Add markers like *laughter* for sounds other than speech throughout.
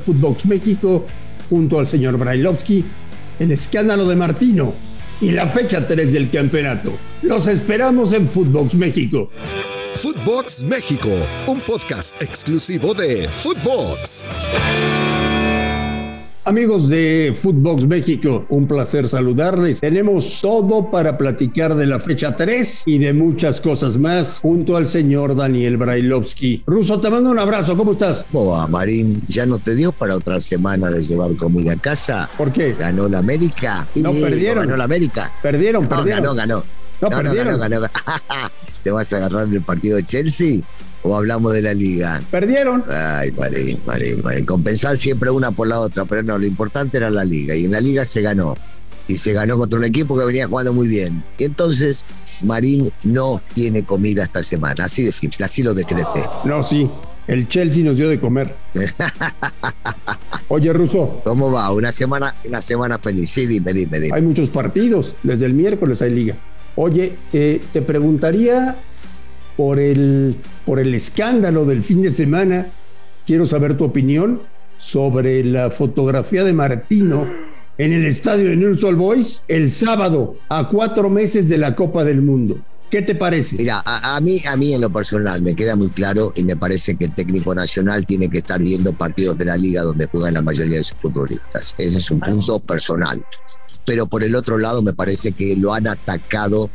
Footbox México junto al señor Brailovsky, el escándalo de Martino y la fecha 3 del campeonato. Los esperamos en Footbox México. Footbox México, un podcast exclusivo de Footbox. Amigos de Footbox México, un placer saludarles. Tenemos todo para platicar de la fecha 3 y de muchas cosas más junto al señor Daniel Brailovsky. Ruso, te mando un abrazo, ¿cómo estás? Boa, Marín, ¿ya no te dio para otra semana de llevar comida a casa? ¿Por qué? Ganó la América. No, perdieron. Ganó la América. Perdieron, No, perdieron. ganó, ganó. No, perdieron. ganó, ganó. *laughs* ¿Te vas a agarrar del partido de Chelsea o hablamos de la liga? Perdieron. Ay, Marín, Marín, Marín. Compensar siempre una por la otra, pero no, lo importante era la liga. Y en la liga se ganó. Y se ganó contra un equipo que venía jugando muy bien. Y entonces, Marín no tiene comida esta semana. Así de simple, así lo decreté. No, sí. El Chelsea nos dio de comer. *laughs* Oye, Ruso, ¿Cómo va? Una semana, una semana feliz. Sí, dime, dime, dime. hay muchos partidos. Desde el miércoles hay liga. Oye, eh, te preguntaría por el, por el escándalo del fin de semana. Quiero saber tu opinión sobre la fotografía de Martino en el estadio de Newell's Old Boys el sábado, a cuatro meses de la Copa del Mundo. ¿Qué te parece? Mira, a, a mí, a mí en lo personal me queda muy claro y me parece que el técnico nacional tiene que estar viendo partidos de la liga donde juegan la mayoría de sus futbolistas. Ese es un punto personal. Pero por el otro lado me parece que lo han atacado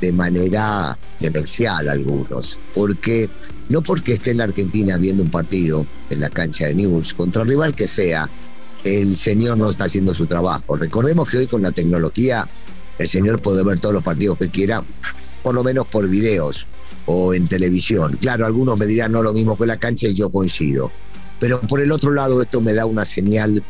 de manera demencial algunos. Porque, no porque esté en la Argentina viendo un partido en la cancha de News, contra el rival que sea, el señor no está haciendo su trabajo. Recordemos que hoy con la tecnología el señor puede ver todos los partidos que quiera, por lo menos por videos o en televisión. Claro, algunos me dirán no lo mismo que la cancha y yo coincido. Pero por el otro lado esto me da una señal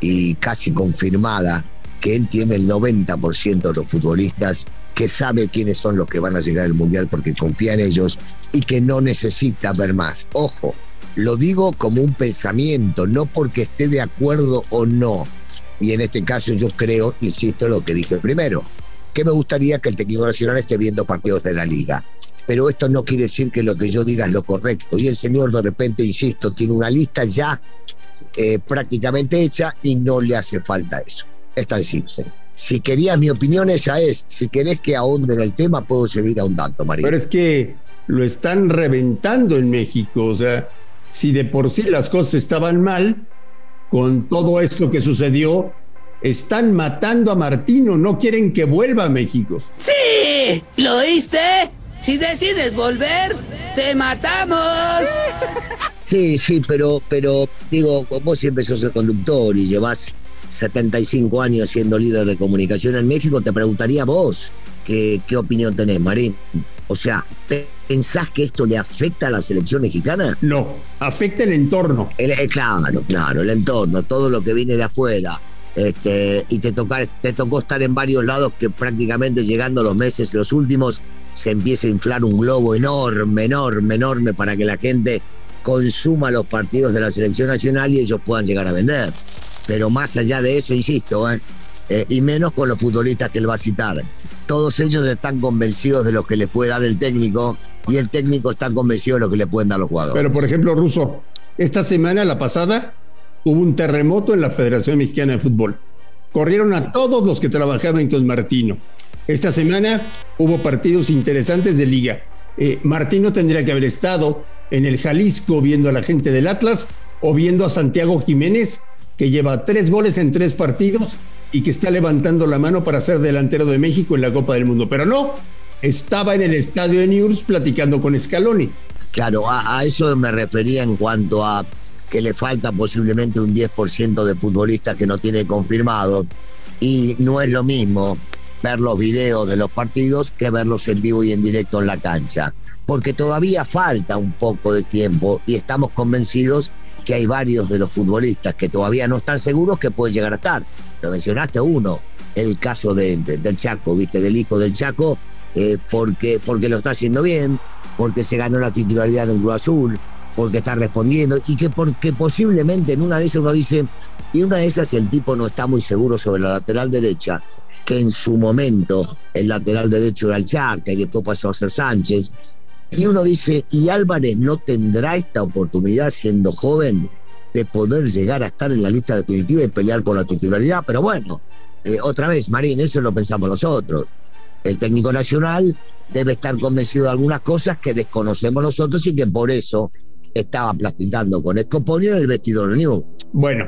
y casi confirmada que él tiene el 90% de los futbolistas que sabe quiénes son los que van a llegar al Mundial porque confía en ellos y que no necesita ver más. Ojo, lo digo como un pensamiento, no porque esté de acuerdo o no. Y en este caso yo creo, insisto, lo que dije primero, que me gustaría que el técnico nacional esté viendo partidos de la liga. Pero esto no quiere decir que lo que yo diga es lo correcto. Y el señor de repente, insisto, tiene una lista ya eh, prácticamente hecha y no le hace falta eso. Es tan simple. Si querías mi opinión, esa es. Si querés que ahonde en el tema, puedo seguir ahondando, María. Pero es que lo están reventando en México. O sea, si de por sí las cosas estaban mal, con todo esto que sucedió, están matando a Martino, no quieren que vuelva a México. ¡Sí! ¿Lo oíste? Si decides volver, te matamos. Sí, sí, pero, pero digo, vos siempre sos el conductor y llevas 75 años siendo líder de comunicación en México, te preguntaría vos qué, qué opinión tenés, Marín. O sea, ¿pensás que esto le afecta a la selección mexicana? No, afecta el entorno. El- eh, claro, claro, el entorno, todo lo que viene de afuera. Este, y te, toca, te tocó estar en varios lados que prácticamente llegando los meses, los últimos, se empieza a inflar un globo enorme, enorme, enorme para que la gente consuma los partidos de la selección nacional y ellos puedan llegar a vender. Pero más allá de eso, insisto, ¿eh? Eh, y menos con los futbolistas que él va a citar. Todos ellos están convencidos de lo que les puede dar el técnico y el técnico está convencido de lo que le pueden dar los jugadores. Pero por ejemplo, Russo, esta semana, la pasada, hubo un terremoto en la Federación Mexicana de Fútbol. Corrieron a todos los que trabajaban con Martino. Esta semana hubo partidos interesantes de liga. Eh, Martino tendría que haber estado en el Jalisco viendo a la gente del Atlas o viendo a Santiago Jiménez, que lleva tres goles en tres partidos y que está levantando la mano para ser delantero de México en la Copa del Mundo. Pero no, estaba en el estadio de News platicando con Scaloni. Claro, a, a eso me refería en cuanto a que le falta posiblemente un 10% de futbolistas que no tiene confirmado. Y no es lo mismo ver los videos de los partidos que verlos en vivo y en directo en la cancha. Porque todavía falta un poco de tiempo y estamos convencidos que hay varios de los futbolistas que todavía no están seguros que pueden llegar a estar. Lo mencionaste uno, el caso de- de- del Chaco, ¿viste? Del hijo del Chaco, eh, porque, porque lo está haciendo bien, porque se ganó la titularidad en Cruz Azul, porque está respondiendo y que porque posiblemente en una de esas uno dice, y una de esas el tipo no está muy seguro sobre la lateral derecha, que en su momento el lateral derecho era el Charca y después pasó a ser Sánchez. Y uno dice, ¿y Álvarez no tendrá esta oportunidad siendo joven de poder llegar a estar en la lista definitiva y pelear por la titularidad. Pero bueno, eh, otra vez, Marín, eso lo pensamos nosotros. El técnico nacional debe estar convencido de algunas cosas que desconocemos nosotros y que por eso estaba platicando con Escoponio en el vestidor New. Bueno,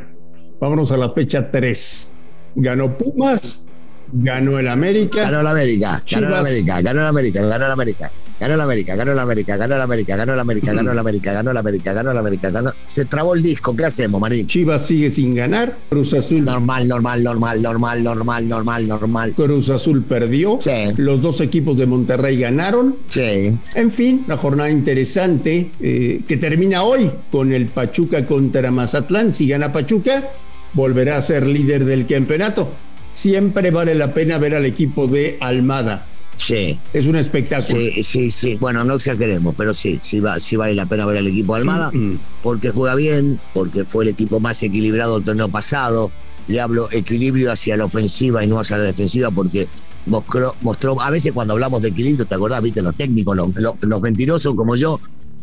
vámonos a la fecha 3. Ganó Pumas, ganó el América. Ganó el América, ganó el América, ganó el América, ganó el América. Ganó el América, ganó el América, ganó el América, ganó el América, ganó el América, ganó el América, ganó el América, ganó. Se trabó el disco, ¿qué hacemos, Marín? Chivas sigue sin ganar. Cruz Azul. Normal, normal, normal, normal, normal, normal, normal. Cruz Azul perdió. Sí. Los dos equipos de Monterrey ganaron. Sí. En fin, una jornada interesante eh, que termina hoy con el Pachuca contra Mazatlán. Si gana Pachuca, volverá a ser líder del campeonato. Siempre vale la pena ver al equipo de Almada. Sí. Es un espectáculo. Sí, sí, sí. Bueno, no exageremos, pero sí, sí, va, sí vale la pena ver al equipo de Almada, Mm, mm. porque juega bien, porque fue el equipo más equilibrado del torneo pasado. Le hablo equilibrio hacia la ofensiva y no hacia la defensiva, porque mostró, mostró a veces cuando hablamos de equilibrio, ¿te acordás? Viste, los técnicos, los, los- los mentirosos como yo,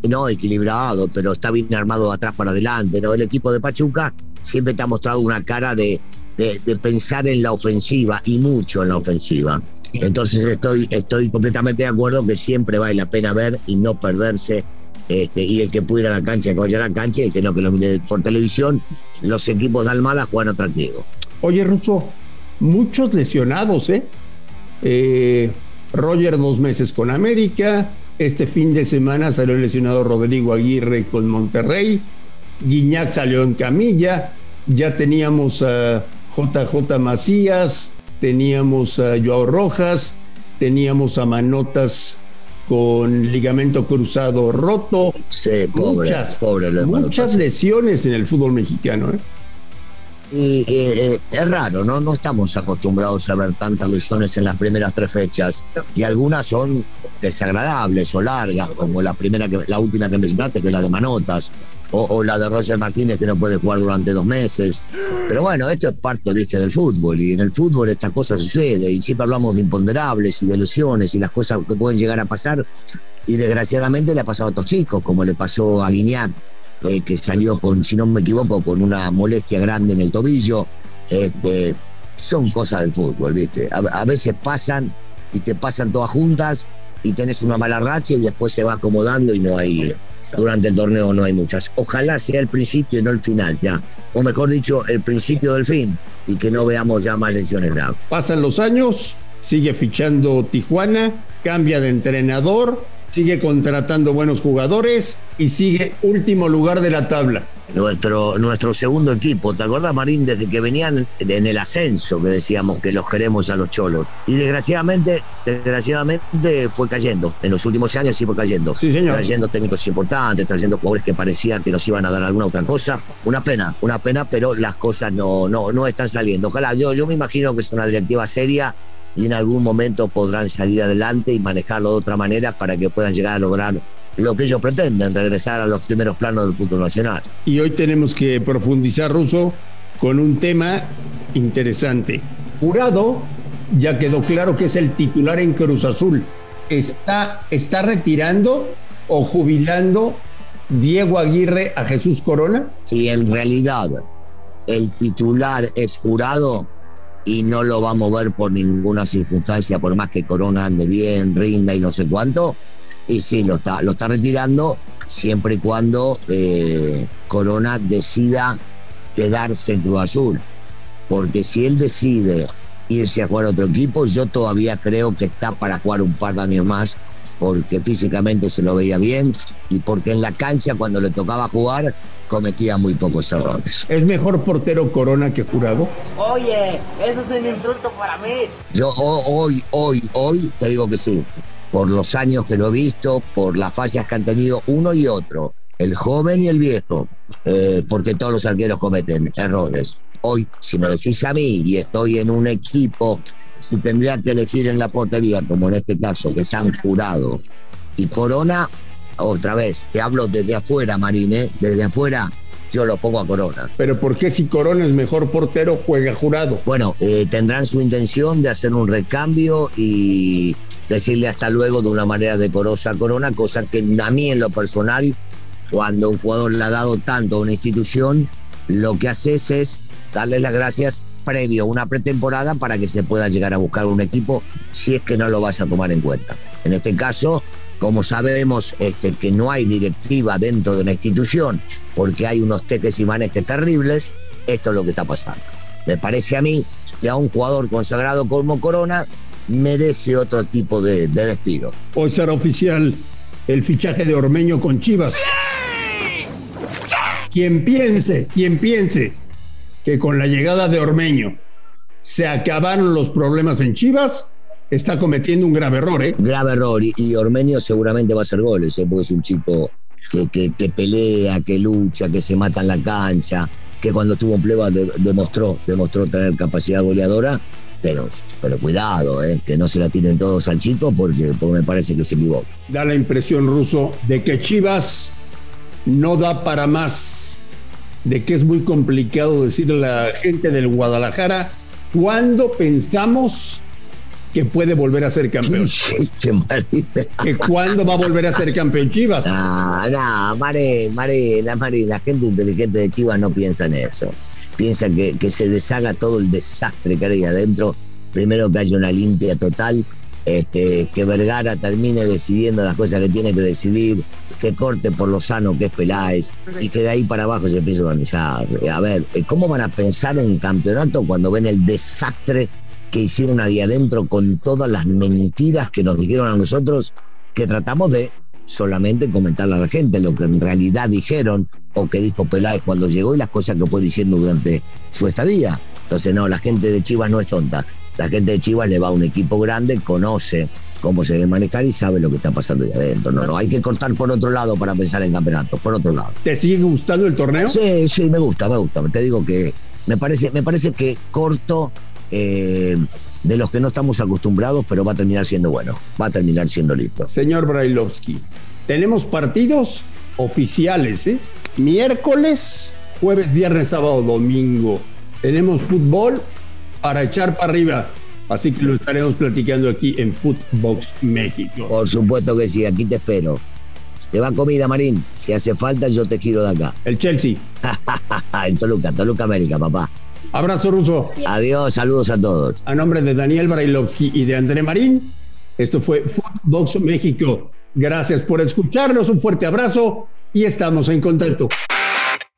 no equilibrado, pero está bien armado de atrás para adelante. ¿no? El equipo de Pachuca siempre te ha mostrado una cara de, de- de pensar en la ofensiva y mucho en la ofensiva. Entonces estoy, estoy completamente de acuerdo que siempre vale la pena ver y no perderse. Este, y el que pudiera la cancha, que vaya a la cancha, y el que no, que lo mire por televisión, los equipos de Almada juegan atractivo. Oye, Russo, muchos lesionados, ¿eh? Eh, Roger dos meses con América. Este fin de semana salió lesionado Rodrigo Aguirre con Monterrey. Guiñac salió en camilla. Ya teníamos a JJ Macías, teníamos a Joao Rojas, teníamos a Manotas con ligamento cruzado roto. Sí, pobre, muchas, pobre muchas lesiones en el fútbol mexicano. ¿eh? Y eh, eh, es raro, ¿no? No estamos acostumbrados a ver tantas lesiones en las primeras tres fechas. Y algunas son desagradables o largas, como la primera que, la última que mencionaste, que es la de Manotas, o, la de Roger Martínez, que no puede jugar durante dos meses. Pero bueno, esto es parte, del fútbol. Y en el fútbol estas cosas suceden. Y siempre hablamos de imponderables y de lesiones y las cosas que pueden llegar a pasar. Y desgraciadamente le ha pasado a otros chicos, como le pasó a Guiñac, eh, que salió con, si no me equivoco, con una molestia grande en el tobillo. Este, son cosas del fútbol, ¿viste? A, a veces pasan y te pasan todas juntas y tenés una mala racha y después se va acomodando y no hay, durante el torneo no hay muchas. Ojalá sea el principio y no el final, ya. O mejor dicho, el principio del fin y que no veamos ya más lesiones graves. Pasan los años, sigue fichando Tijuana, cambia de entrenador, sigue contratando buenos jugadores y sigue último lugar de la tabla. Nuestro, nuestro segundo equipo, ¿te acordás, Marín? Desde que venían en el ascenso, que decíamos que los queremos a los cholos. Y desgraciadamente, desgraciadamente fue cayendo. En los últimos años sí fue cayendo. Sí, señor. Trayendo técnicos importantes, trayendo jugadores que parecían que nos iban a dar alguna otra cosa. Una pena, una pena, pero las cosas no, no, no están saliendo. Ojalá, yo, yo me imagino que es una directiva seria y en algún momento podrán salir adelante y manejarlo de otra manera para que puedan llegar a lograr lo que ellos pretenden, regresar a los primeros planos del fútbol nacional. Y hoy tenemos que profundizar, Ruso, con un tema interesante. Jurado, ya quedó claro que es el titular en Cruz Azul. ¿Está, está retirando o jubilando Diego Aguirre a Jesús Corona? Si en realidad el titular es jurado y no lo va a mover por ninguna circunstancia, por más que Corona ande bien, rinda y no sé cuánto, y sí, lo está, lo está retirando siempre y cuando eh, Corona decida quedarse en Cruz Azul. Porque si él decide irse a jugar a otro equipo, yo todavía creo que está para jugar un par de años más, porque físicamente se lo veía bien y porque en la cancha cuando le tocaba jugar cometía muy pocos errores. ¿Es mejor portero Corona que Jurado? Oye, eso es un insulto para mí. Yo ho- hoy, hoy, hoy te digo que sí, por los años que lo he visto, por las fallas que han tenido uno y otro, el joven y el viejo, eh, porque todos los arqueros cometen errores. Hoy, si me decís a mí y estoy en un equipo, si tendría que elegir en la portería, como en este caso, que se han jurado, y Corona, otra vez, te hablo desde afuera, Marine, desde afuera, yo lo pongo a Corona. Pero ¿por qué si Corona es mejor portero juega Jurado? Bueno, eh, tendrán su intención de hacer un recambio y decirle hasta luego de una manera decorosa a Corona, cosa que a mí en lo personal, cuando un jugador le ha dado tanto a una institución, lo que haces es darles las gracias previo a una pretemporada para que se pueda llegar a buscar un equipo si es que no lo vas a tomar en cuenta. En este caso, como sabemos este, que no hay directiva dentro de una institución porque hay unos teques y manejes terribles, esto es lo que está pasando. Me parece a mí que a un jugador consagrado como Corona merece otro tipo de, de despido. Hoy será oficial el fichaje de Ormeño con Chivas. Quien piense, quien piense que con la llegada de Ormeño se acabaron los problemas en Chivas, está cometiendo un grave error, ¿eh? Grave error. Y, y Ormeño seguramente va a hacer goles, ¿eh? porque es un chico que, que, que, pelea, que lucha, que se mata en la cancha, que cuando tuvo un pleba de, demostró, demostró tener capacidad goleadora, pero, pero cuidado, ¿eh? que no se la tienen todos al chico porque, porque me parece que se equivoca. Da la impresión, Ruso, de que Chivas no da para más, de que es muy complicado decirle a la gente del Guadalajara cuándo pensamos que puede volver a ser campeón. que cuándo va a volver a ser campeón Chivas. *laughs* No, no, Mare, Marina, Marina, la gente inteligente de Chivas no piensa en eso. Piensa que, que se deshaga todo el desastre que hay adentro. Primero que haya una limpia total, este, que Vergara termine decidiendo las cosas que tiene que decidir, que corte por lo sano que es Peláez y que de ahí para abajo se empiece a organizar. A ver, ¿cómo van a pensar en campeonato cuando ven el desastre que hicieron ahí adentro con todas las mentiras que nos dijeron a nosotros, que tratamos de solamente comentarle a la gente lo que en realidad dijeron o que dijo Peláez cuando llegó y las cosas que fue diciendo durante su estadía. Entonces, no, la gente de Chivas no es tonta. La gente de Chivas le va a un equipo grande, conoce cómo se debe manejar y sabe lo que está pasando ahí adentro. No, no, hay que cortar por otro lado para pensar en campeonato, por otro lado. ¿Te sigue gustando el torneo? Sí, sí, me gusta, me gusta. Te digo que me parece, me parece que corto eh, de los que no estamos acostumbrados, pero va a terminar siendo bueno, va a terminar siendo listo. Señor Brailovsky, tenemos partidos oficiales, ¿eh? Miércoles, jueves, viernes, sábado, domingo. Tenemos fútbol para echar para arriba. Así que lo estaremos platicando aquí en Footbox México. Por supuesto que sí, aquí te espero. Te va comida, Marín. Si hace falta, yo te giro de acá. El Chelsea. *laughs* en Toluca, Toluca América, papá. Abrazo ruso. Adiós, saludos a todos. A nombre de Daniel Brailovsky y de André Marín, esto fue Footbox México. Gracias por escucharnos, un fuerte abrazo y estamos en contacto.